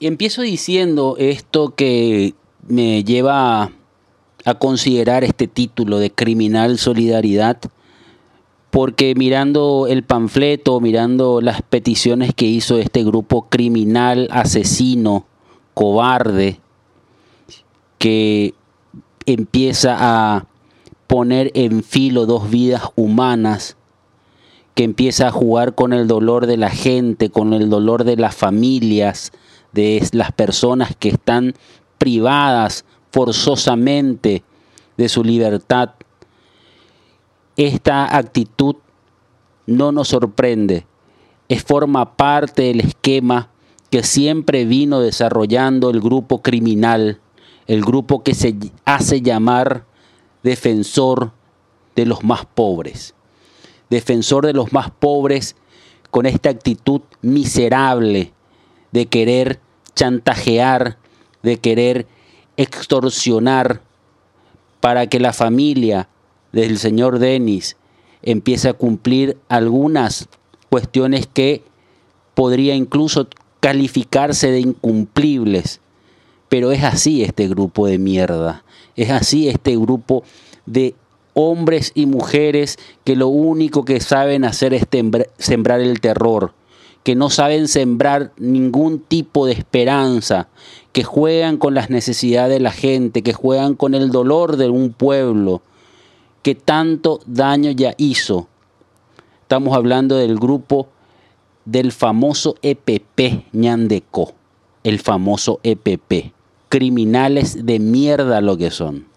Empiezo diciendo esto que me lleva a considerar este título de criminal solidaridad, porque mirando el panfleto, mirando las peticiones que hizo este grupo criminal, asesino, cobarde, que empieza a poner en filo dos vidas humanas, que empieza a jugar con el dolor de la gente, con el dolor de las familias, de las personas que están privadas forzosamente de su libertad. Esta actitud no nos sorprende, es forma parte del esquema que siempre vino desarrollando el grupo criminal, el grupo que se hace llamar defensor de los más pobres, defensor de los más pobres con esta actitud miserable de querer chantajear, de querer extorsionar para que la familia del señor Denis empiece a cumplir algunas cuestiones que podría incluso calificarse de incumplibles. Pero es así este grupo de mierda, es así este grupo de hombres y mujeres que lo único que saben hacer es sembrar el terror, que no saben sembrar ningún tipo de esperanza, que juegan con las necesidades de la gente, que juegan con el dolor de un pueblo, que tanto daño ya hizo. Estamos hablando del grupo del famoso EPP Ñandeco, el famoso EPP. Criminales de mierda lo que son.